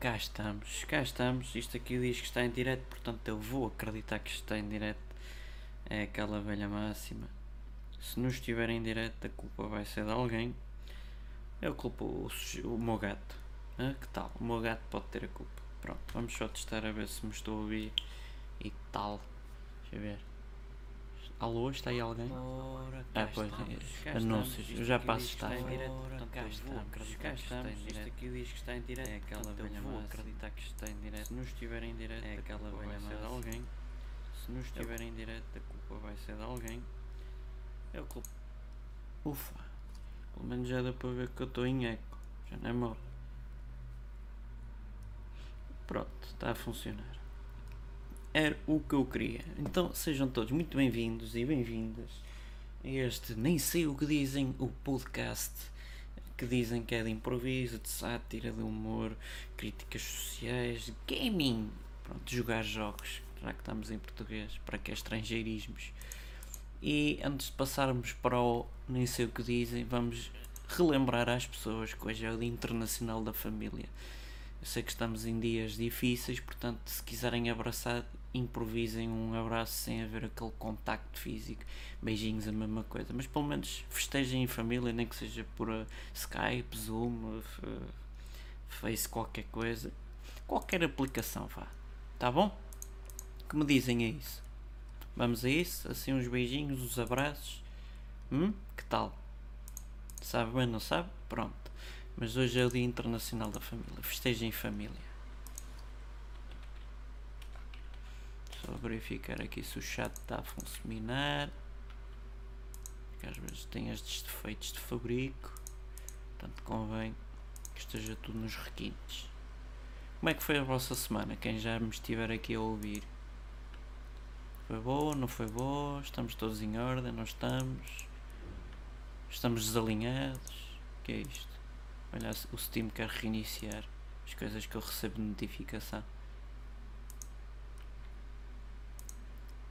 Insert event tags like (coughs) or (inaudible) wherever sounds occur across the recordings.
cá estamos, cá estamos. Isto aqui diz que está em direto, portanto eu vou acreditar que está em direto. É aquela velha máxima. Se não estiver em direto, a culpa vai ser de alguém. Eu culpo o, o meu gato. Ah, que tal? O meu gato pode ter a culpa. Pronto, vamos só testar a ver se me estou a ouvir e tal. Deixa eu ver. Alô, está aí alguém? Ora, Ah, pois, é, anúncios, eu já Isto aqui passo está em direto, Ora, cá estamos, cá estamos. Isto aqui diz que está em direto. É aquela velha vou máxima. acreditar que está em direto. Se não estiver em direto, é aquela culpa velha vai ser de máxima. alguém. Se não estiver em direto, a culpa vai ser de alguém. Eu culpo. Ufa. Pelo menos já dá para ver que eu estou em eco. Já não é mal. Pronto, está a funcionar. Era o que eu queria. Então sejam todos muito bem-vindos e bem-vindas a este Nem Sei O Que Dizem, o podcast que dizem que é de improviso, de sátira, de humor, críticas sociais, de gaming. Pronto, de jogar jogos, já que estamos em português, para que é estrangeirismos. E antes de passarmos para o Nem Sei O Que Dizem, vamos relembrar às pessoas que hoje é o Dia Internacional da Família. Eu sei que estamos em dias difíceis, portanto, se quiserem abraçar, improvisem um abraço sem haver aquele contacto físico. Beijinhos, a mesma coisa. Mas pelo menos festejem em família, nem que seja por uh, Skype, Zoom, Face, qualquer coisa. Qualquer aplicação, vá. Tá bom? Que me dizem a isso? Vamos a isso? Assim, uns beijinhos, uns abraços. Hum? Que tal? Sabe bem, não sabe? Pronto. Mas hoje é o Dia Internacional da Família. Festejem em família. Só verificar aqui se o chat está a funcionar. Porque às vezes tem estes defeitos de fabrico. Portanto, convém que esteja tudo nos requintes. Como é que foi a vossa semana? Quem já me estiver aqui a ouvir. Foi boa? Não foi boa? Estamos todos em ordem? Não estamos? Estamos desalinhados? O que é isto? Olha, o Steam quer reiniciar as coisas que eu recebo de notificação.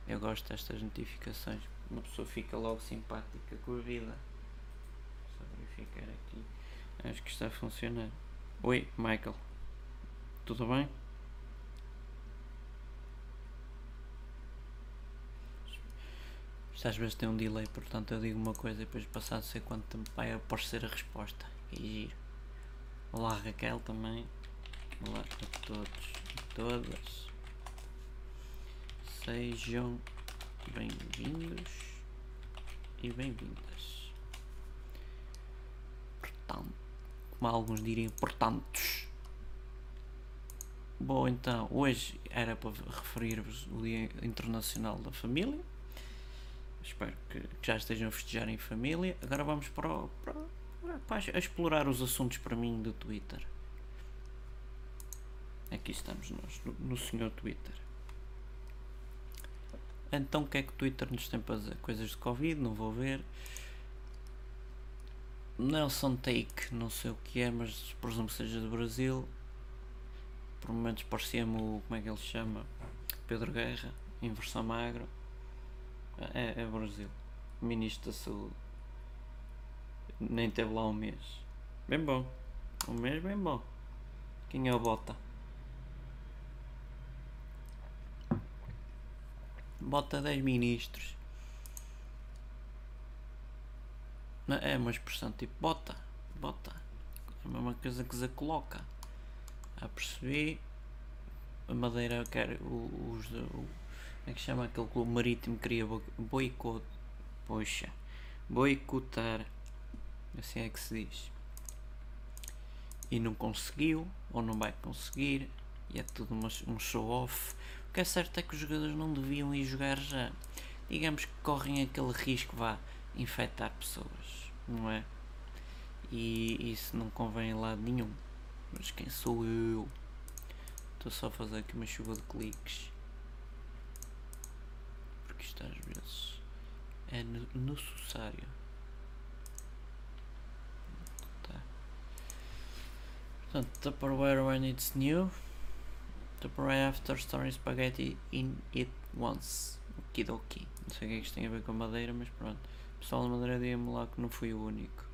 Eu gosto destas notificações. Uma pessoa fica logo simpática com a vida. Só verificar aqui. Acho que está a funcionar. Oi, Michael. Tudo bem? Isto às vezes tem um delay, portanto eu digo uma coisa e depois passado sei quanto tempo vai aparecer a resposta. E giro. Olá Raquel também. Olá a todos e todas. Sejam bem-vindos e bem-vindas. Portanto, como alguns diriam, portantos. Bom, então, hoje era para referir-vos o Dia Internacional da Família. Espero que, já estejam a festejar em família. Agora vamos para, o, para, para, explorar os assuntos para mim do Twitter. Aqui estamos nós, no, no senhor Twitter. Então o que é que o Twitter nos tem para dizer? Coisas de Covid, não vou ver. Nelson Take, não sei o que é, mas presumo que seja do Brasil. Por momentos parecia-me o. como é que ele se chama? Pedro Guerra, em versão magro. É, é Brasil. Ministro da Saúde. Nem teve lá um mês. Bem bom. Um mês bem bom. Quem é o Bota? Bota 10 ministros. É uma expressão tipo bota. Bota. É a mesma coisa que se coloca. Já percebi. A Madeira quer os. o, é que chama aquele clube marítimo que queria boicotar. Poxa. Boicotar. Assim é que se diz. E não conseguiu, ou não vai conseguir. E é tudo uma, um show-off. O que é certo é que os jogadores não deviam ir jogar já. Digamos que correm aquele risco vá infectar pessoas, não é? E isso não convém em lado nenhum. Mas quem sou eu? Estou só a fazer aqui uma chuva de cliques. Porque isto às vezes é necessário. Tá. Portanto, Tupperware when it's new. Tupperware after storing spaghetti in it once. Okidoki. Não sei o que é que isto tem a ver com madeira, mas pronto. Pessoal da madeira diga-me lá que não fui o único.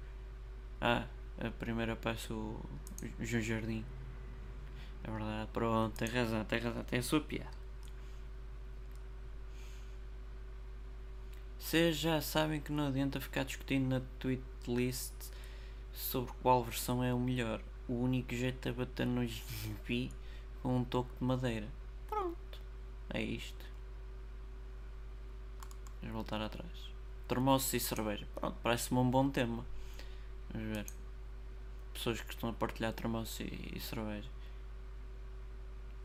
Ah, a primeira peça o João Jardim. É verdade, pronto, tem razão, tem razão, tem a sua piada. Vocês já sabem que não adianta ficar discutindo na tweet list sobre qual versão é o melhor. O único jeito é bater no GP com um toque de madeira. Pronto, é isto. Vamos voltar atrás. Termoço e cerveja. Pronto, parece-me um bom tema. Vamos ver. Pessoas que estão a partilhar termoço e, e cerveja.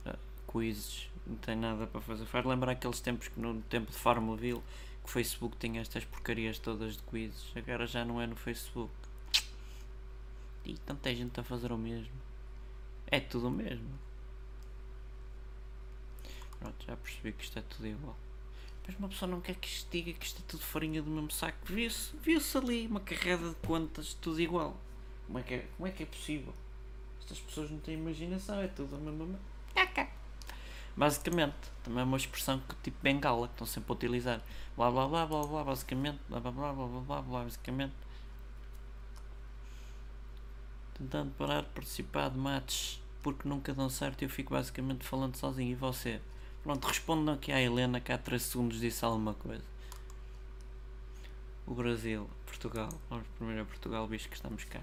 Uh, quizzes. Não tem nada para fazer. Faz lembrar aqueles tempos que no tempo de Farmville que o Facebook tinha estas porcarias todas de quizzes. Agora já não é no Facebook. E tanta gente a fazer o mesmo. É tudo o mesmo. Pronto, já percebi que isto é tudo igual. Mas uma pessoa não quer que isto diga que isto é tudo farinha do mesmo saco. Viu-se viu ali uma carrada de contas, tudo igual. Como é, que é, como é que é possível? Estas pessoas não têm imaginação, é tudo a mesma. Basicamente, também é uma expressão que tipo bengala, que estão sempre a utilizar. Blá blá blá blá blá, basicamente. Blá blá blá blá blá blá, blá basicamente. Tentando parar de participar de matches porque nunca dão certo e eu fico basicamente falando sozinho. E você? Pronto, respondam aqui à Helena que há 3 segundos disse alguma coisa. O Brasil, Portugal. Vamos primeiro a Portugal, visto que estamos cá.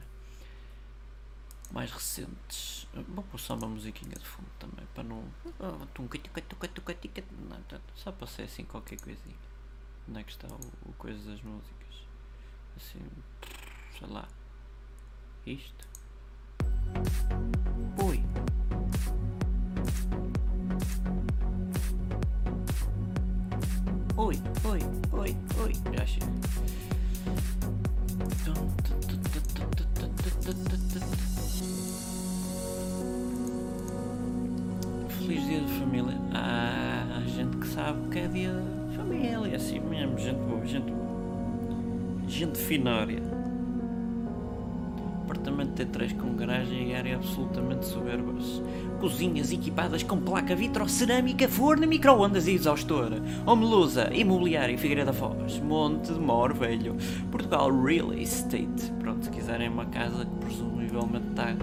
Mais recentes. Vou pôr só uma musiquinha de fundo também, para não. Só para ser assim qualquer coisinha. Onde é que está o, o coisa das músicas? Assim. Sei lá. Isto. Oi, oi. Já chega. Feliz dia de família. Há gente que sabe que é dia de família, assim mesmo. Gente boa, gente boa. Gente finária apartamento T3 com garagem e área absolutamente soberbas. Cozinhas equipadas com placa vitrocerâmica, forno, micro-ondas e exaustor. Homelusa, imobiliário Figueira da Foz, Monte de Mor Velho, Portugal Real Estate. Pronto, se quiserem uma casa que presumivelmente está.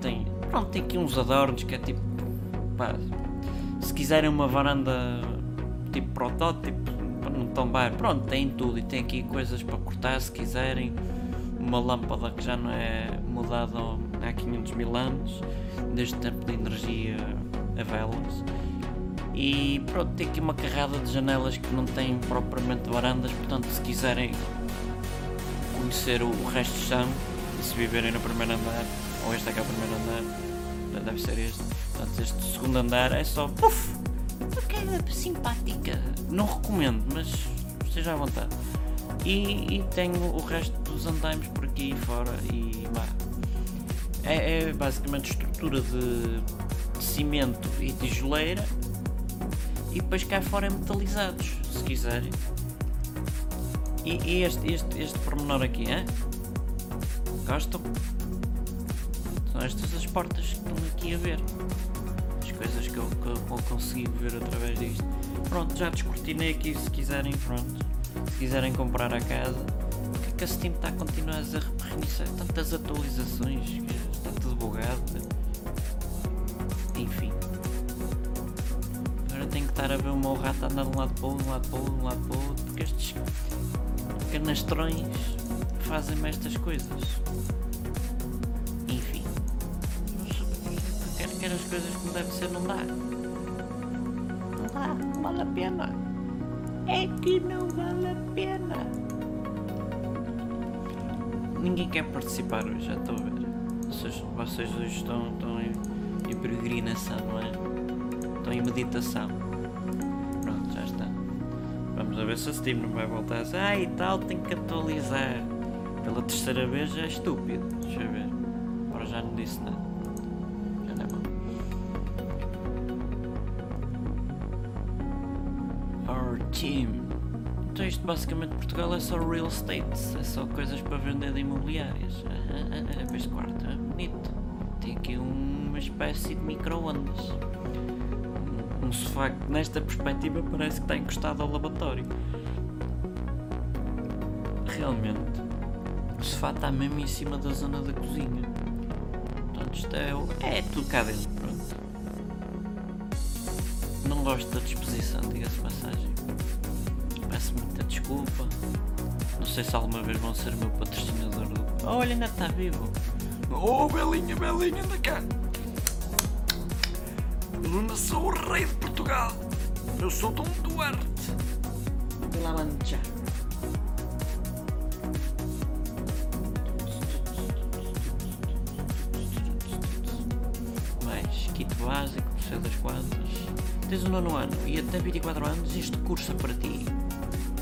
Tem, pronto, tem aqui uns adornos que é tipo. Pá, se quiserem uma varanda tipo protótipo, não tombar, pronto, tem tudo e tem aqui coisas para cortar se quiserem uma lâmpada que já não é mudada há 500 mil anos, desde o tempo de energia a velas. E pronto, tem aqui uma carrada de janelas que não têm propriamente varandas, portanto, se quiserem conhecer o, resto do chão, se viverem no primeiro andar, ou este aqui é o primeiro andar, deve ser este. Portanto, este segundo andar é só puff, uma queda simpática. Não recomendo, mas esteja à vontade. E, e tenho o resto dos andaimes por aqui fora e bah, é, é, basicamente estrutura de, de, cimento e tijoleira e depois cá fora é metalizados, se quiserem. E, e este, este, este pormenor aqui, hein? gostam? São estas as portas que estão aqui a ver. As coisas que eu, que eu ver através disto. Pronto, já descortinei aqui se quiserem, pronto. Se quiserem comprar a casa que a Steam está a continuar a reiniciar tantas atualizações, está tudo bugado. Enfim. Agora tenho que estar a ver o meu rato andar de um lado para o outro, de um lado para o outro, de um lado para o outro, porque estes canastrões fazem-me estas coisas. Enfim. Quero, quero as coisas como deve ser, não dá. Não dá, não vale a pena. É que não vale a pena ninguém quer participar hoje, já estou a ver. Vocês, vocês hoje estão, estão em, em peregrinação, não é? Estão em meditação. Pronto, já está. Vamos a ver se a Steam não vai voltar a dizer, ah e tal, tem que atualizar. Pela terceira vez já é estúpido. Deixa eu ver. Agora já não disse nada. Basicamente Portugal é só real estate, é só coisas para vender de imobiliárias. Ah, este quarto é bonito. Tem aqui uma espécie de micro-ondas. Um, um sofá que nesta perspectiva parece que está encostado ao lavatório. Realmente, o sofá está mesmo em cima da zona da cozinha. Portanto, isto é, é tudo cá dentro, pronto. Não gosto da disposição, diga-se passagem. Peço muita desculpa. Não sei se alguma vez vão ser o meu patrocinador do. Olha, ainda está vivo. Oh, Belinha, Belinha, anda cá. Eu sou o rei de Portugal. Eu sou Dom Duarte. La Mancha. Mais kit básico, sei das quantas. Tens o nono ano e até 24 anos este curso é para ti.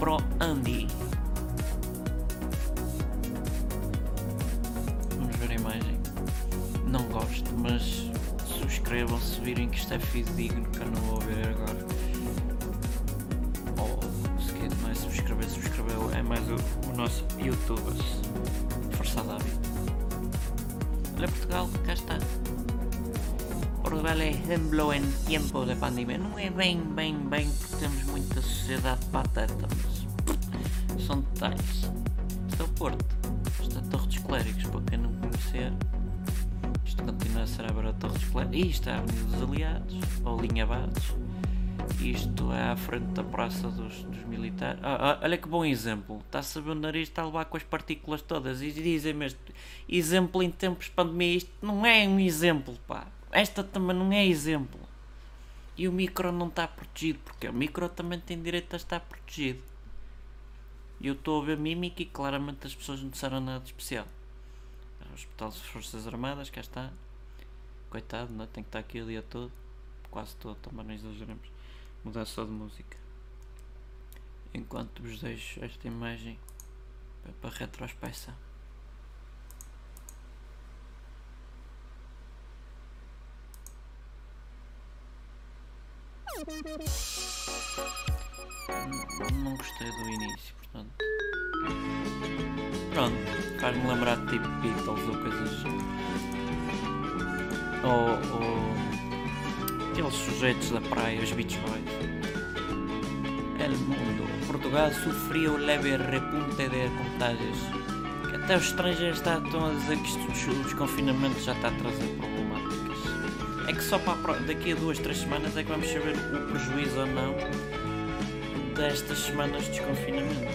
Pro Andy. Vamos ver a imagem. Não gosto, mas subscrevam se virem que isto é fidedigno que eu não vou ver agora. Oh, se quer não é subscrever, subscreveu. É mais o, o nosso youtubers. Forçado a vida. Olha Portugal, cá está. Portugal é exemplo em tempo de pandemia. Não é bem, bem, bem, porque temos muita sociedade pateta, detalhes. Isto é o Porto. Isto é Torre dos Clérigos, para quem não conhecer. Isto continua a ser a Beira Torre dos Clérigos. Isto é a Avenida dos Aliados, ou Linha Bados. Isto é à frente da Praça dos, dos Militares. Ah, ah, olha que bom exemplo. Está-se a ver o nariz, está a levar com as partículas todas. E dizem-me este exemplo em tempos de pandemia. Isto não é um exemplo, pá. Esta também não é exemplo. E o micro não está protegido, porque o micro também tem direito a estar protegido. E eu estou a ver mímica e claramente as pessoas não disseram nada especial. O Hospital das Forças Armadas, cá está. Coitado, não é? tem que estar aqui o dia todo. Quase todo, também não exageramos. Mudar só de música. Enquanto vos deixo esta imagem para retrospecção. Não gostei do início, portanto. Pronto, faz-me lembrar de tipo Beatles ou coisas assim. Ou, ou aqueles sujeitos da praia, os Beach Boys. El mundo. Portugal sofreu leve repunte de contágios. Até os estrangeiros estão a dizer que isto dos desconfinamentos já está a trazer problemáticas. É que só para a daqui a duas, três semanas é que vamos saber o prejuízo ou não destas semanas de desconfinamento.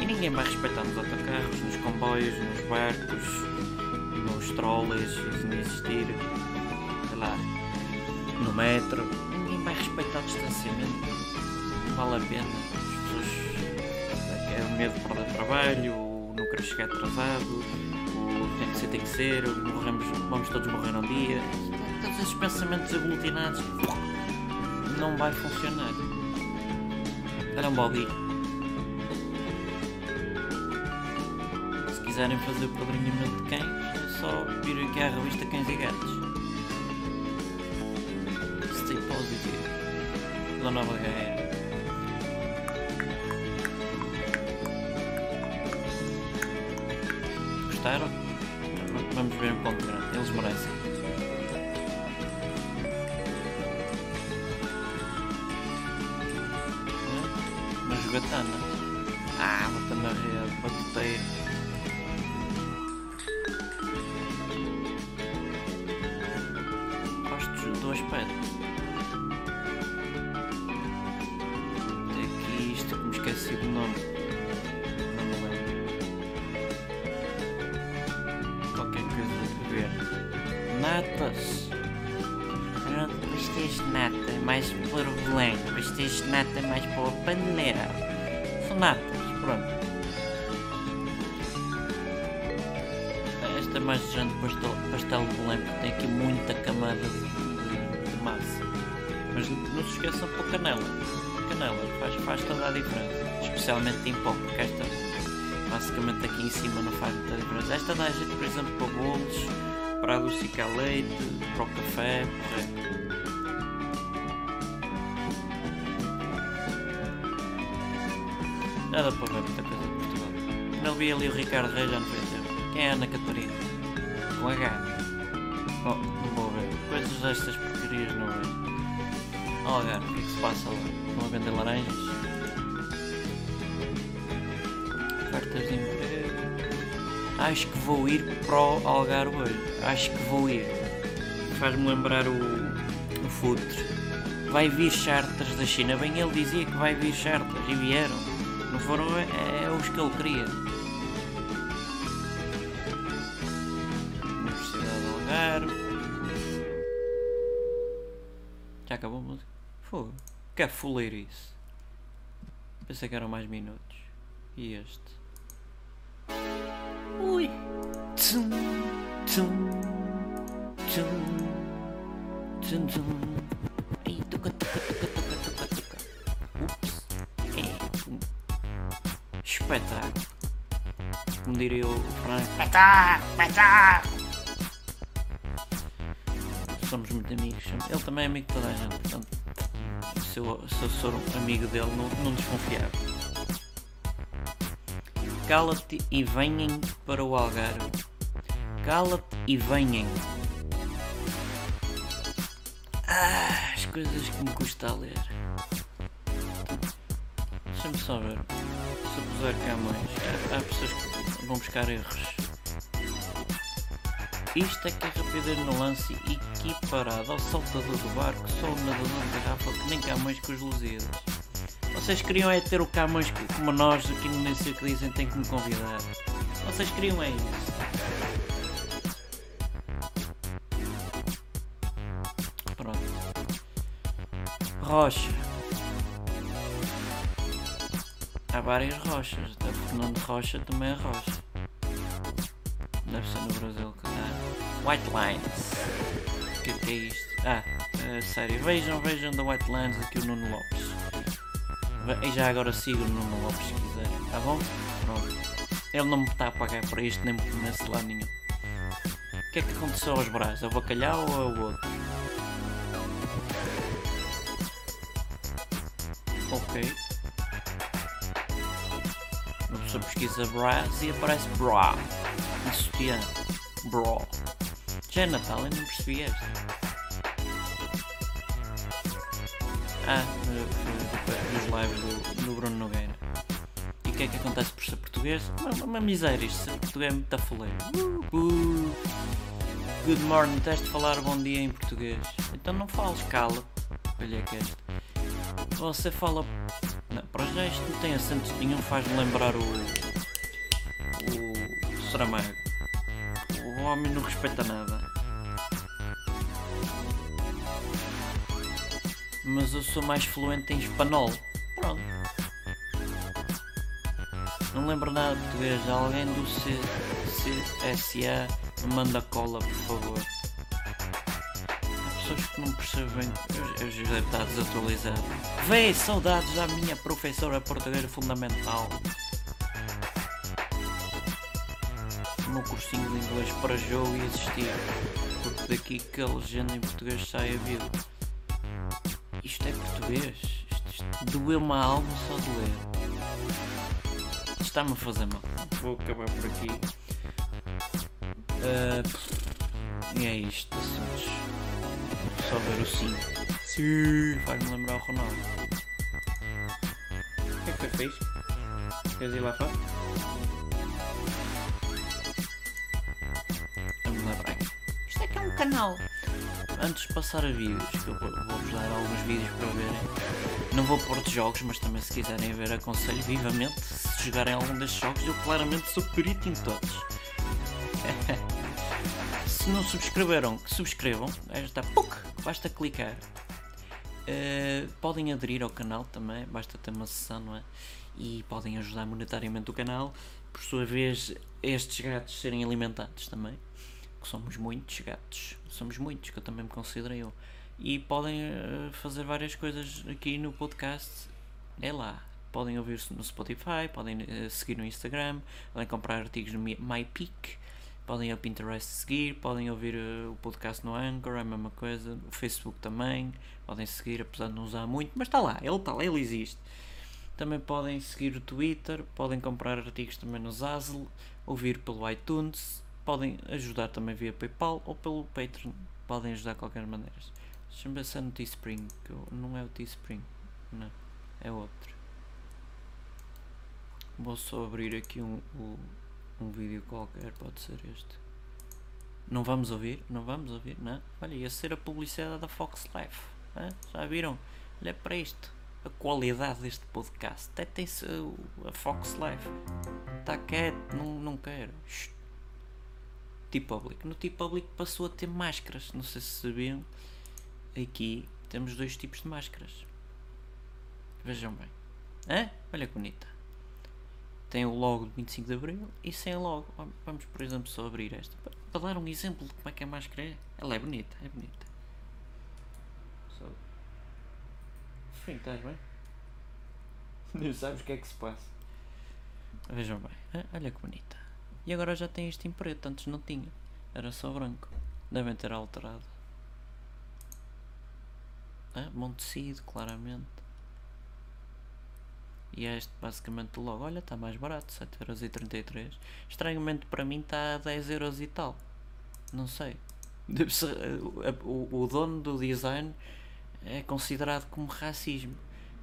E ninguém vai respeitar nos autocarros, nos comboios, nos barcos, nos trolleys, se não existir, sei lá, no metro. Ninguém vai respeitar o distanciamento. Não vale a pena. As pessoas. É o medo de perder trabalho, o não querer chegar atrasado, o tem que ser, tem que ser, morremos, vamos todos morrer um dia. Todos esses pensamentos aglutinados não vai funcionar. Olha um bobby. Se quiserem fazer padrinhamento de cães, é só vir aqui à revista Cães e Gatos. Stay positive. Da nova HN. Gostaram? Diferença. Esta dá jeito, por exemplo, para bolos, para adocicar leite, para o café, correto. Nada para ver muita coisa de Portugal. Não vi ali o Ricardo Reis já fez tempo. Quem é a Ana Catarina? Com H. Oh, não vou ver. Coisas destas porcarias não vejo. Algarve, o que é que se passa lá? Estão a vender laranjas? Ofertas de emprego. Acho que vou ir para o Algarve hoje. Acho que vou ir. Faz-me lembrar o, o Futre. vai vir charters da China. Bem, ele dizia que vai vir charters e vieram. Não foram é, é os que ele queria. Universidade do Algarve. Já acabou a música? Fogo. Que é fuleirice. Pensei que eram mais minutos. E este? Ui. Tum, tum, tum, tum, tum. Ei, tuca, tuca, tuca, tuca, tuca, tuca. Ups. É. Espetáculo. Como diria o Frank. Espetáculo, espetáculo. Somos muito amigos. Ele também é amigo de toda a gente. Portanto, se eu, se eu sou amigo dele, não, não desconfiava. Cala-te e venham para o Algarve. Cala-te e venham. Ah, as coisas que me custa a ler. Deixa-me só ver. Se eu puser cá mais. Há, pessoas que vão buscar erros. Isto é que é rapidez no lance equiparado ao saltador do barco, só o nadador de garrafa que nem Camões com os Lusíadas. Vocês queriam é ter o Camões como nós aqui no Nem sei o que dizem tem que me convidar. Vocês queriam é isso. Pronto. Rocha. Há várias rochas, até porque o nome de rocha também é rocha. Deve ser no Brasil há. White Lines. O que, que é isto? Ah, é sério. Vejam, vejam da White Lines aqui o Nuno Lopes. E já agora siga o Nuno Lopes se quiserem, tá bom? Pronto. Ele não me está a pagar por isto, nem me conhece lá nenhum. O que é que aconteceu aos braços? É o bacalhau ou é o outro? Ok. Uma pessoa pesquisa bras e aparece bra. E sutiã. Bra. Já é Natal, eu não percebi esta. Ah, dos lives do, do Bruno Nogueira. E o que é que acontece por ser português? Uma, uma miséria, isto ser português é muito afoleiro. Uh, uh. Good morning, tens de falar bom dia em português. Então não fales, cala. Olha que este. Você fala. Não, para já isto não tem acentos nenhum, faz-me lembrar o. O. Saramago. O homem não respeita nada. Mas eu sou mais fluente em espanhol. Pronto. Não lembro nada de português. Alguém do CSA me manda cola, por favor. Há pessoas que não percebem. Eu, eu já devo estar desatualizado. Vê, saudades da minha professora portuguesa fundamental. O meu cursinho de inglês para jogo e existir. Porque daqui que a legenda em português sai a isto doeu-me a alma só de ler. Isto Está-me a fazer mal. Vou acabar por aqui. Ah, e é isto, assuntos. Só ver o sim. Sim. Faz-me lembrar o Ronaldo. O que é que foi fez? Queres ir lá fora? Vamos lá para aqui. Isto é que é um canal. Antes de passar a vídeos, que eu vou- vou-vos dar alguns vídeos para verem. Não vou pôr de jogos, mas também se quiserem ver, aconselho vivamente. Se jogarem algum destes jogos, eu claramente sou perito em todos. (laughs) se não subscreveram, que subscrevam. Aí está, PUC, basta clicar. Uh, podem aderir ao canal também, basta ter uma sessão, não é? E podem ajudar monetariamente o canal. Por sua vez, estes gatos serem alimentados também. Que somos muitos gatos, somos muitos, que eu também me considero eu. E podem uh, fazer várias coisas aqui no podcast. É lá. Podem ouvir no Spotify, podem uh, seguir no Instagram, podem comprar artigos no MyPeak, podem ir ao Pinterest seguir, podem ouvir uh, o podcast no Anchor, é a mesma coisa, o Facebook também, podem seguir, apesar de não usar muito, mas está lá, ele está lá, ele existe. Também podem seguir o Twitter, podem comprar artigos também no Zazzle, ouvir pelo iTunes, podem ajudar também via PayPal ou pelo Patreon, podem ajudar de qualquer maneira. Deixa-me é no Teespring, que não é o Teespring, não, é outro. Vou só abrir aqui um, um, um vídeo qualquer, pode ser este. Não vamos ouvir? Não vamos ouvir? Não? Olha, ia ser a publicidade da Fox Life. hã? Já viram? Olha para isto. A qualidade deste podcast. Até tem-se a Fox Live. Está quieto, não, não quero. Shhh. T-Public. No T-Public passou a ter máscaras. Não sei se sabiam. Aqui temos dois tipos de máscaras. Vejam bem. Hã? Olha que bonita. Tem o logo de 25 de Abril e sem logo. Vamos, por exemplo, só abrir esta. Para dar um exemplo de como é que a máscara é. Ela é bonita, é bonita. Só... Estás bem? (laughs) Não sabes o que é que se passa. Vejam bem. Hã? Olha que bonita. E agora já tem isto em preto, antes não tinha. Era só branco. Devem ter alterado. Ah, bom tecido, claramente. E é este basicamente logo, olha, está mais barato, 7,33€. Estranhamente para mim está a 10€ e tal. Não sei. Deve ser, o, o, dono do design é considerado como racismo.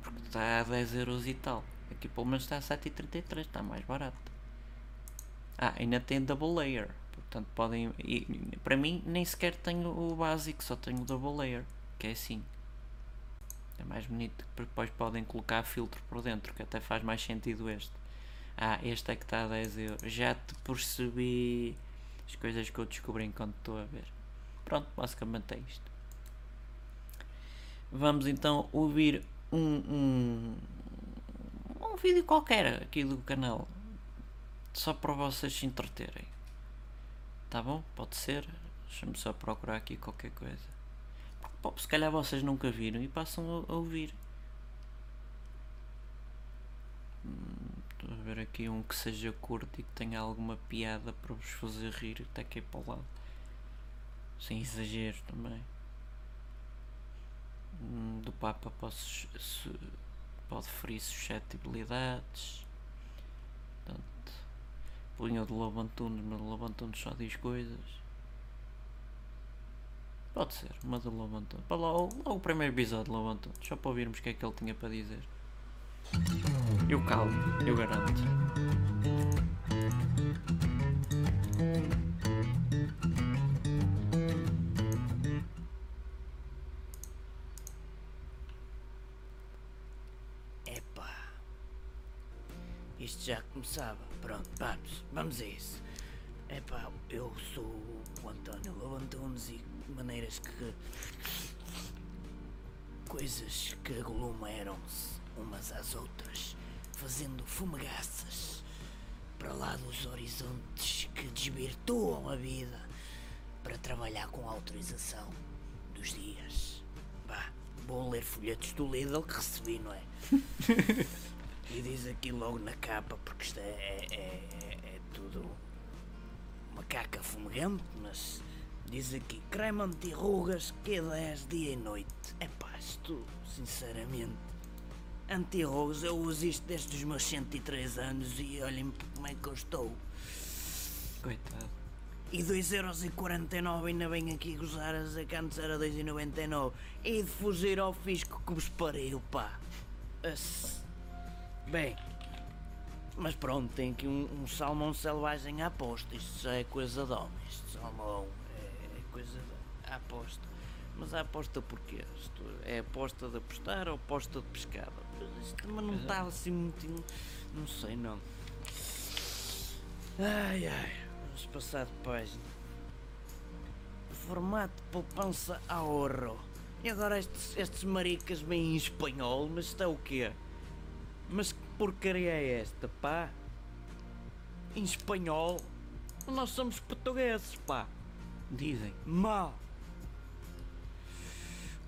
Porque está a 10€ e tal. Aqui pelo menos está a 7,33€, está mais barato. Ah, ainda tem double layer. Portanto podem. E, para mim nem sequer tenho o básico, só tenho o double layer. Que é assim. É mais bonito que depois podem colocar filtro por dentro, que até faz mais sentido este. Ah, este é que está a 10 euros. Já te percebi as coisas que eu descobri enquanto estou a ver. Pronto, basicamente é isto. Vamos então ouvir um, um, um vídeo qualquer aqui do canal. Só para vocês se entreterem. Tá bom? Pode ser? Deixa-me só procurar aqui qualquer coisa. Pô, se calhar vocês nunca viram e passam a, ouvir. Hum, estou a ver aqui um que seja curto e que tenha alguma piada para vos fazer rir até aqui para o lado. Sem exagero também. Hum, do Papa posso, pode ferir suscetibilidades. Punho do Lobo Antunes, mas o só diz coisas. Pode ser, mas o Lobo. Para logo o primeiro episódio de Lobo só para ouvirmos o que é que ele tinha para dizer. Eu calmo, eu garanto. Epá. Isto já começava. Pronto, vamos, vamos a isso. Epá, eu sou o António Lobo Antunes e maneiras que. coisas que aglomeram-se umas às outras, fazendo fumegaças para lá dos horizontes que desvirtuam a vida para trabalhar com autorização dos dias. Bah, vou ler folhetos do Lidl que recebi, não é? (laughs) e diz aqui logo na capa, porque isto é, é, é, é tudo uma caca fumegante, mas Diz aqui, creme anti-rugas Q10 dia e noite. É pá, isto, sinceramente. Anti-rugas, eu uso isto desde os meus 103 anos e olhem como é que eu estou. Coitado. E 2,49€ ainda vem aqui gozar a dizer que antes era 2,99€ E de fugir ao fisco que vos pariu, pá. Bem, mas pronto, tem aqui um, um salmão selvagem à posta. Isto já é coisa de homem. Isto salmão coisa à aposta. Mas a aposta porquê? Isto é aposta de apostar ou aposta de pescada? Isto também não está assim muito. Não sei não. Ai ai, vamos passar de página. Formato poupança ahorro. E agora estes, estes maricas vêm em espanhol, mas isto é o quê? Mas que porcaria é esta, pá? Em espanhol? Nós somos portugueses, pá. Dizem. Mal.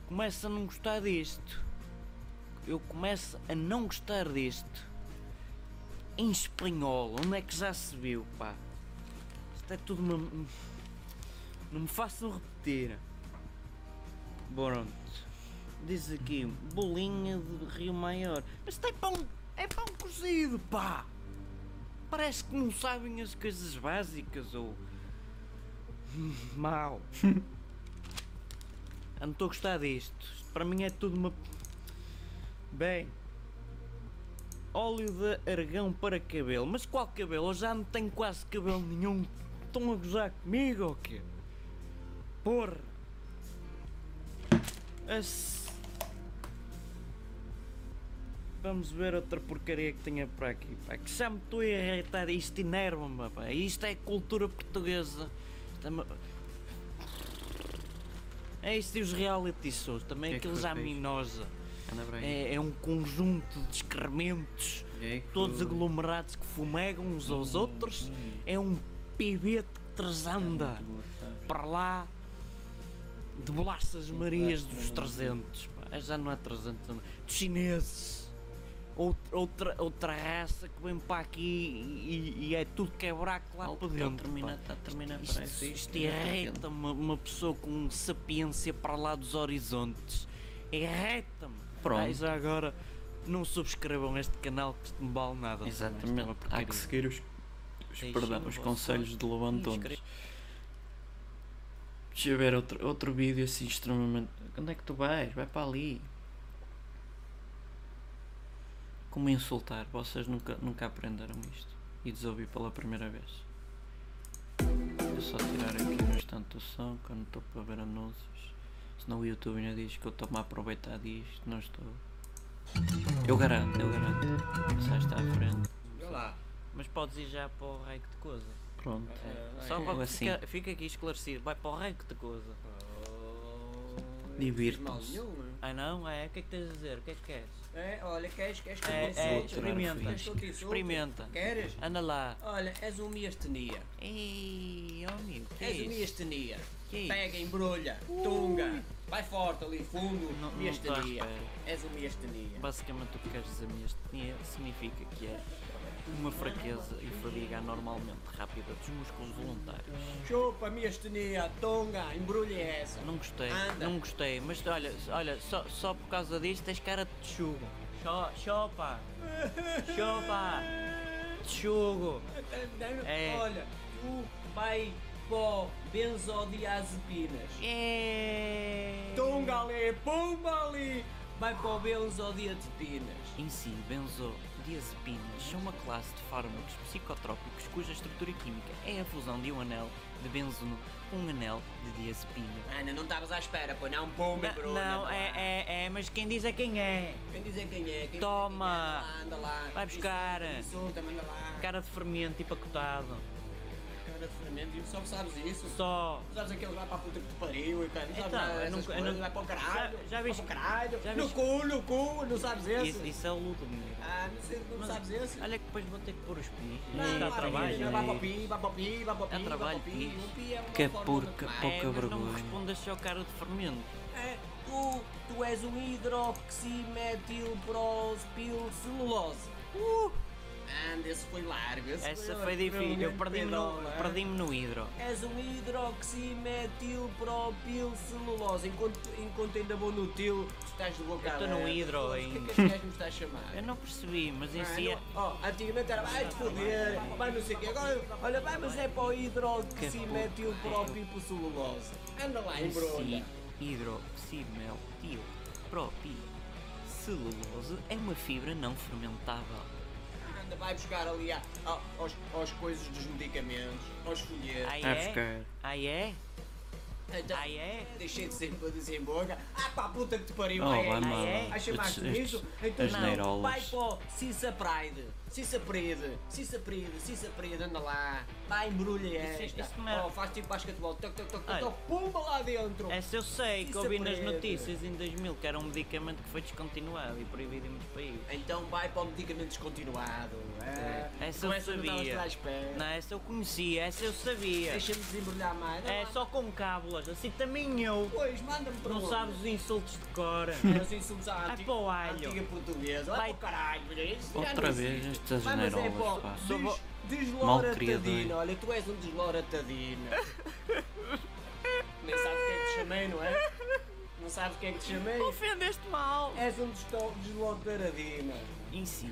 Começo a não gostar disto. Eu começo a não gostar disto. Em espanhol, onde é que já se viu, pá? Isto é tudo uma. Não me façam repetir. Pronto. Diz aqui, bolinha de Rio Maior. Mas é pão. É pão cozido, pá! Parece que não sabem as coisas básicas ou (laughs) Mal. (laughs) Eu não estou a gostar disto. Isto para mim é tudo uma. Bem. Óleo de argão para cabelo. Mas qual cabelo? Eu já não tenho quase cabelo nenhum. Estão a gozar comigo ou quê? Porra. Vamos ver outra porcaria que tenha por aqui. Pá, que já me estou a irritar. Isto enerva-me, pá. Isto é cultura portuguesa. É, é isto e os reality shows. Também Que é aquilo já para aí. É, é um conjunto de excrementos, aí que todos aglomerados que fumegam uns aos outros. É um pivete que transanda para lá de bolachas marias dos 300. Pá. Já não é 300, não. dos chineses. Out- Outra, outra raça que vem para aqui e, e é tudo que é buraco lá para dentro. termina, pá. tá termina Isto, parece isto irrita uma, uma pessoa com sapiência para lá dos horizontes. Irrita-me. Pronto. Já agora, não subscrevam este canal que isto não vale nada. Isto é Exatamente. Há que seguir os, os, perdão, os conselhos de Lobo Antunes. Deixa eu ver outro, outro vídeo assim extremamente. Onde é que tu vais? Vai para ali. Como insultar? Vocês nunca, nunca aprenderam isto. E desouvir pela primeira vez. É só tirar aqui no instante o som que eu não estou para ver anúncios. Senão o YouTube ainda diz que eu estou-me a aproveitar disto. Não estou. Eu garanto, eu garanto. Está à frente. Olha lá. Mas podes ir já para o rei de coisa. Pronto. Só é para que assim. fica, fica aqui esclarecido. Vai para o rei de coisa. Divirtam-se. Ah não? É? O que é que tens a dizer? O que é que queres? É, olha, queres, queres que eu É, é, experimenta. Queres? Experimenta. Queres? Anda lá. Olha, és um miastenia. Ei, oh amigo, que é És um isso? miastenia. Que é? Pega, embrulha, tunga. Vai forte ali, fundo. Não- não miastenia. espera. És um miastenia. Basicamente o que queres dizer miastenia significa que é uma fraqueza e fadiga anormalmente rápida dos músculos voluntários. Chupa, miastenia, tunga, embrulha essa. Não gostei, Anda. não gostei, mas olha, olha só, só por causa disto tens cara de tchugo. Cho- Chopa! Chopa! Tchugo! É. Olha, tu vai para benzodiazepinas. É. Tunga ali, pumba ali. Vai para o benzodiazepinas. Em si, benzodiazepinas são uma classe de fármacos psicotrópicos cuja estrutura química é a fusão de um anel de benzono com um anel de diazepina. Ana, não estavas à espera, pô, não, Não, Bruno. não, anda é, é, é, mas quem diz é quem é. Quem dizer quem é? Quem Toma. dizer quem é? Anda lá, anda lá. Vai buscar. Insulta, manda lá. Cara de fermento e de fermento, e só sabes isso? Só. Não sabes aqueles vai para a puta que te pariu e cara, não sabes Então, nada eu não- eu não- vai para o caralho. Já- já viste- para o caralho. já no cu, no cu, não sabes esse? Isso, isso é o luto, menino. Ah, não, sei, não sabes esse? Olha que depois vou ter que pôr os pis. Não, Isto dá não, trabalho. não, vai para o pi, vai para o pi, vai para o pi, Dá trabalho, pis. É Que forma porca, pouca É, mas não vergonha. respondas só cara de fermento. É, tu, tu és um hidroximetilprospilcelulose. Uh! Anda, esse foi largo. Esse Essa foi, foi difícil. Eu perdi-me no, é? perdi no hidro. És um hidroximetilpropilcelulose. Enquanto, enquanto ainda vou no til, tu estás de boca estou no hidro O que é que este gajo me está a chamar? Eu não percebi, mas em si é. ó, antigamente era vai te foder, vai não sei o quê. Agora, olha, vai, mas é para o hidroximetilpropilcelulose. Anda lá, embrulha. Hidroximetil propilcelulose é uma fibra não fermentável. Anda, vai buscar ali a, a- aos, aos coisas dos medicamentos, aos folhetos. Ah Vai é? buscar. Ah é? Então, Ah é? Deixei de ser para dizer em boca. Ah pá, puta que te pariu. Oh, ah, vai é? mal. é? Ah, chamaste Estes- isso? Então não, vai para o Cissa Pride. Cissa Pride, Cissa Pride, Cissa Pride, anda lá. Vai, embrulha Isso- esta. isso não é- Oh, faz tipo basquetebol. Toc, toc, toc, toc. Pumba lá dentro. Essa eu sei, que Isso ouvi é nas notícias em 2000 que era um medicamento que foi descontinuado e proibido em muitos países. Então vai para o medicamento descontinuado. É. Essa eu essa não sabia. espera. Não, essa eu conhecia, essa eu sabia. Deixa-me desembrulhar mais. É só com cábulas, assim também eu. Pois, manda-me para Não onde? sabes os insultos de cor. É os insultos à Vai antiga, para o alho. antiga portuguesa. Vai Vai- para o caralho, isso Outra não vez existe. Estas Vai, mas é pá. des- Mal Desloratadina, olha, tu és um desloratadina. Nem sabes quem é que te chamei, não é? Não sabes quem é que te chamei? Ofendeste mal. És um desto- desloratadina. Em si,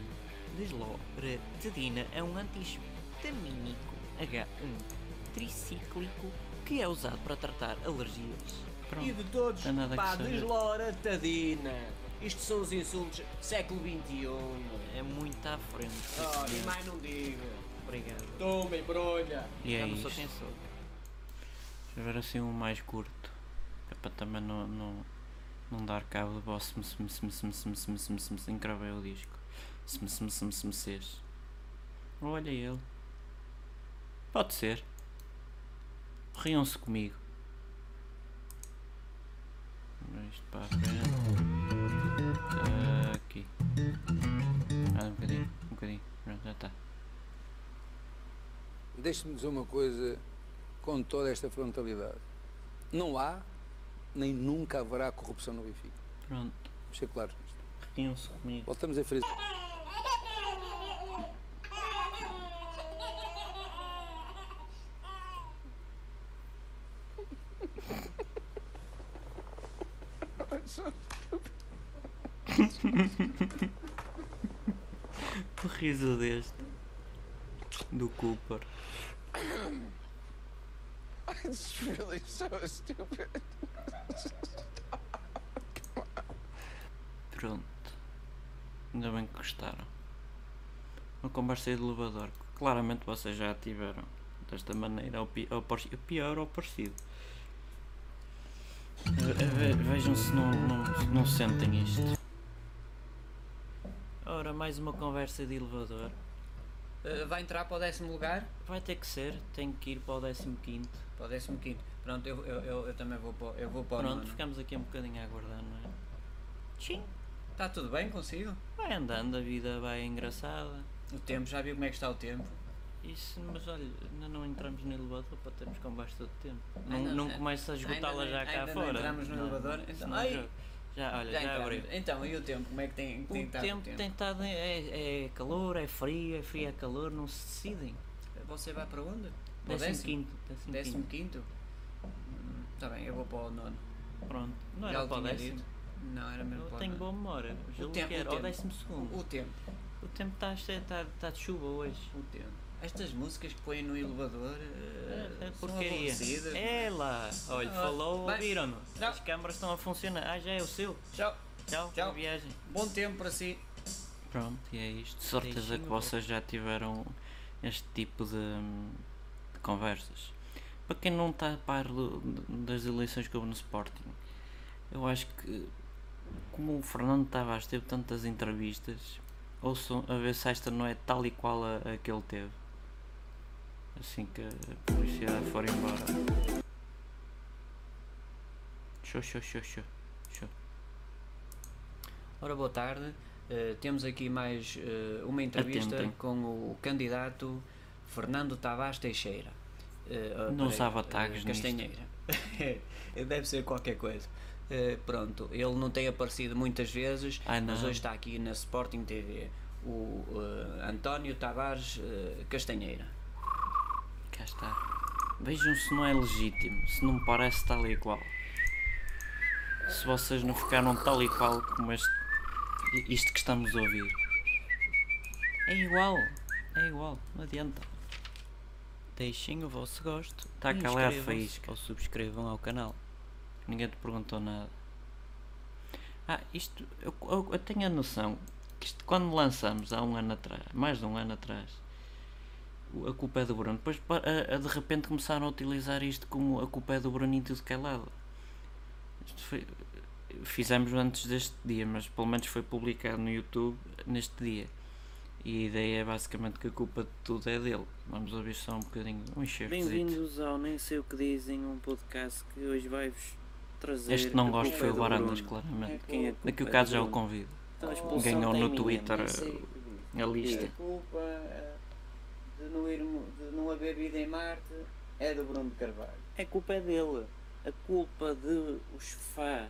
desloratadina é um antihistamínico H1 tricíclico que é usado para tratar alergias. E de todos, nada que pá, saber. desloratadina. Isto são os insultos século XXI. É muito à frente. Oh, e mais não digo. Obrigado. Toma, embrulha. E é sou. Deixa eu ver assim um mais curto. É para também não, não, não dar cabo do vosso. Encravei o disco. Olha ele. Pode ser. Riam-se comigo. Isto para a frente. Deixe-me dizer uma coisa com toda esta frontalidade. Não há, nem nunca haverá corrupção no Benfica. Pronto. Vamos ser claros nisto. Riam-se comigo. Voltamos a frisar. (laughs) O riso deste. Cooper. (coughs) It's really so stupid. Pronto. Ainda bem que gostaram. Uma conversa de elevador. Claramente vocês já tiveram. Desta maneira, ou pi- ou pior ou parecido. Ve- ve- Vejam se não, não, se não sentem isto. Ora, mais uma conversa de elevador. Uh, vai entrar para o décimo lugar? Vai ter que ser, tenho que ir para o 15. Para o décimo quinto. Pronto, eu, eu, eu, eu também vou para, o- eu vou para o Pronto, nono. ficamos aqui um bocadinho a aguardar, não é? Tchim. Está tudo bem consigo? Vai andando, a vida vai engraçada. O tempo, já viu como é que está o tempo? Isso, mas olha, ainda não entramos no elevador para termos conversa de tempo. Não, Ainda- não começa a esgotá-la já cá ainda não fora. entramos no elevador? Então, ai! Já, olha, já já, abriu. Então, e o tempo? Como é que tem, tem O estado tempo o tempo? tem estado. É, é calor, é frio, é frio, é calor, não se decidem. Você vai para onde? Para o Décimo quinto. Décimo Décimo quinto. Está bem, eu vou para o nono. Pronto. Não era o para o décimo. dito. Não, era mesmo Eu para o tenho boa memória. Tempo, que o era ao tempo. décimo segundo. O tempo. O tempo está está, está de chuva hoje. O tempo. Estas músicas que põem no elevador É, uh, é são porcaria. aborrecidas. É lá. Olha, Ah, falou, ouviram-no. As câmaras estão a funcionar. Ah, já é o seu. Tchau. Tchau, Tchau. viagem. Bom tempo para si. Pronto, e é isto. De certeza Deixinho que vocês já tiveram este tipo de, de conversas. Para quem não está a par do- das eleições que houve no Sporting, eu acho que, como o Fernando Tavares teve tantas entrevistas, ouçam a ver se esta não é tal e qual a, a que ele teve. Assim que a publicidade for embora. Show, show, show, show. show. Ora, boa tarde. Eh, temos aqui mais eh, uma entrevista Atentem. com o candidato Fernando Tavares Teixeira. Ah, Não usava tags nisto. Castanheira. (laughs) Deve ser qualquer coisa. Eh, pronto, ele não tem aparecido muitas vezes, Ai, mas hoje está aqui na Sporting TV. O eh, António Tavares eh, Castanheira. Cá está. Vejam se não é legítimo, se não me parece tal e qual. Se vocês não ficaram tal e qual como este, isto que estamos a ouvir. É igual, é igual, não adianta. Deixem o vosso gosto. Está cá lá a faísca. Ou subscrevam ao canal. Ninguém te perguntou nada. Ah, isto. Eu, eu- eu tenho a noção que isto, quando lançamos há um ano atrás, mais de um ano atrás, a culpa é do Bruno. Depois a- a- de repente começaram a utilizar isto como a culpa é do Bruno em tudo que é lado. Isto foi, fizemos antes deste dia, mas pelo menos foi publicado no YouTube neste dia. E a ideia é basicamente que a culpa de tudo é dele. Vamos ouvir só um bocadinho, um enxerto. Bem-vindos ao Nem Sei O Que Dizem, um podcast que hoje vai-vos trazer. Este não a gosto foi o Barandas, claramente. É que Daqui o caso é já o convido. Então a Ganhou no Twitter dizem. a lista. A culpa de não, ir, de não haver vida em Marte é do Bruno de Carvalho. A culpa é dele. A culpa de os fãs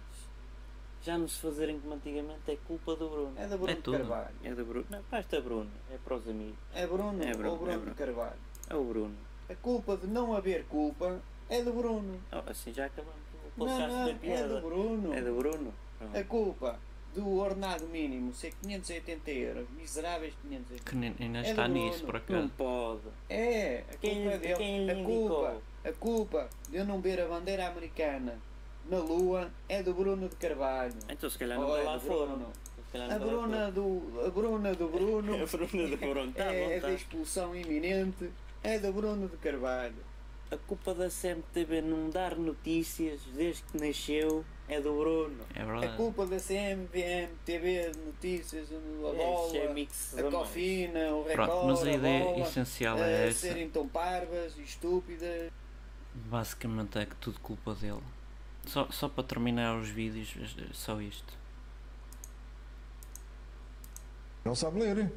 já não se fazerem como antigamente é culpa do Bruno. É do Bruno É de tudo. Carvalho. É do Bruno. Não, basta Bruno. É para os amigos. É Bruno, É Bruno, ou Bruno é de Bruno. Carvalho. É o Bruno. A culpa de não haver culpa é do Bruno. Oh, assim já acabamos o Não, não, da é do Bruno. É do Bruno. A culpa do ordenado mínimo ser 580 euros, miseráveis 580 Que nem- ainda É está Bruno. nisso por Não acaso. pode. É, a culpa Quem- é dele. quem a culpa, a culpa de eu não ver a bandeira americana na lua é do Bruno de Carvalho. Então se calhar Oh, nunca é lá foram. Calhar A Bruna do, a Bruna do Bruno. (laughs) A Bruna do Bruno. Tá é bom, tá. da expulsão iminente é do Bruno de Carvalho. A culpa da CMTV não dar notícias desde que nasceu é do Bruno. É É verdade. culpa da CMVM, TV, de notícias, a bola, Isso é mix a cofina, o Pronto, recorde, mas a ideia bola, essencial a é essa. serem tão parvas e estúpidas. Basicamente é que tudo culpa dele. Só, só para terminar os vídeos, é só isto. não sabe ler.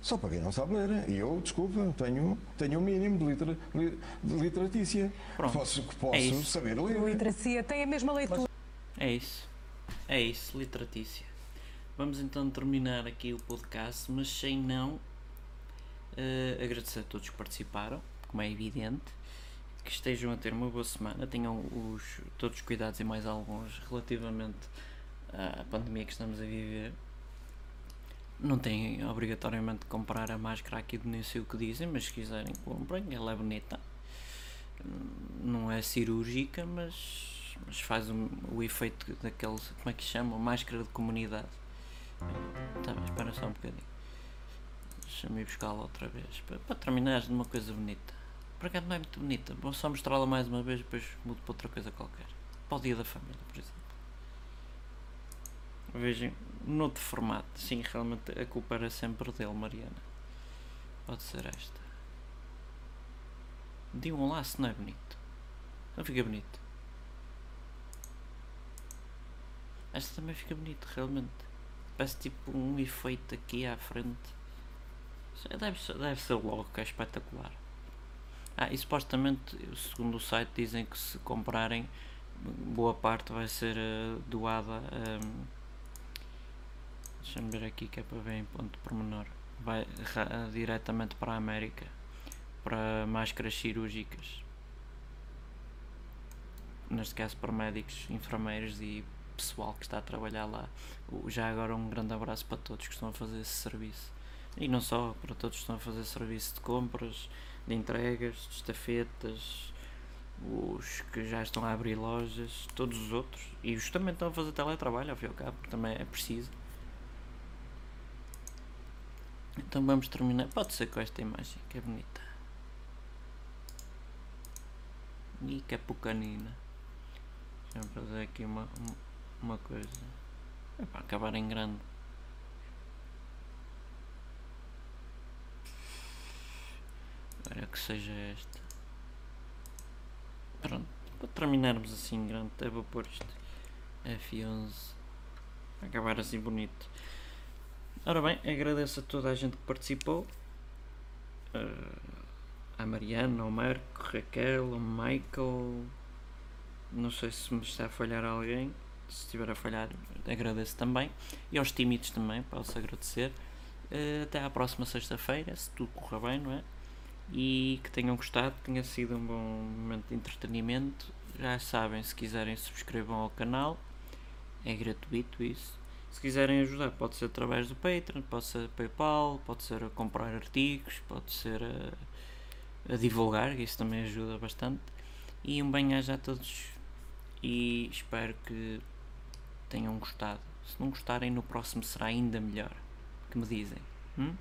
Só para quem não sabe ler. E eu, desculpa, tenho, tenho o mínimo de, litera, li- de literatícia. Pronto. Posso, posso É saber ler. Literacia tem a mesma leitura. É isso. É isso, literatícia. Vamos então terminar aqui o podcast, mas sem não eh, agradecer a todos que participaram, como é evidente. Que estejam a ter uma boa semana, tenham os, todos os cuidados e mais alguns relativamente à pandemia que estamos a viver. Não têm obrigatoriamente de comprar a máscara aqui nem sei o que dizem, mas se quiserem comprem, ela é bonita. Hum, Não é cirúrgica, mas, mas faz o, o efeito daquele, como é que chama? Máscara de comunidade. Tá, espera só um bocadinho. Deixa-me ir buscá-la outra vez. Para, para terminar de uma coisa bonita. Por acaso não é muito bonita. Vou só mostrá-la mais uma vez, depois mudo para outra coisa qualquer. Para o dia da família, por exemplo. Vejam, noutro formato. Sim, realmente a culpa era sempre dele, Mariana. Pode ser esta. Digam lá se não é bonito. Não fica bonito. Esta também fica bonito, realmente. Parece tipo um efeito aqui à frente. Deve ser, deve ser logo, que é espetacular. Ah, e supostamente, segundo o site, dizem que se comprarem, boa parte vai ser eh, doada. ehm, Deixa-me ver aqui que é para ver em ponto pormenor. Vai diretamente para a América para máscaras cirúrgicas. Neste caso para médicos, enfermeiros e pessoal que está a trabalhar lá. Já agora um grande abraço para todos que estão a fazer esse serviço. E não só, para todos que estão a fazer serviço de compras, de entregas, de estafetas, os que já estão a abrir lojas, todos os outros. E os também estão a fazer teletrabalho, ao fim e ao cabo, porque também é preciso. Então vamos terminar. Pode ser com esta imagem, que é bonita. E que é pequenina. Deixa-me fazer aqui uma, uma- uma coisa. É para acabar em grande. Espero que seja esta. Pronto. Para terminarmos assim em grande, até vou pôr isto. F11. Para acabar assim bonito. Ora bem, agradeço a toda a gente que participou. Eh, a Mariana, ao Marco, Raquel, ao Michael. Não sei se me está a falhar alguém. Se estiver a falhar, agradeço também. E aos tímidos também, posso agradecer. Eh, até à próxima sexta-feira, se tudo correr bem, não é? E que tenham gostado, tenha sido um bom momento de entretenimento. Já sabem, se quiserem, subscrevam ao canal. É gratuito isso. Se quiserem ajudar, pode ser através do Patreon, pode ser PayPal, pode ser a comprar artigos, pode ser a, a divulgar, isso também ajuda bastante. E um bem-aja a todos e espero que tenham gostado. Se não gostarem, no próximo será ainda melhor. Que me dizem? Hum?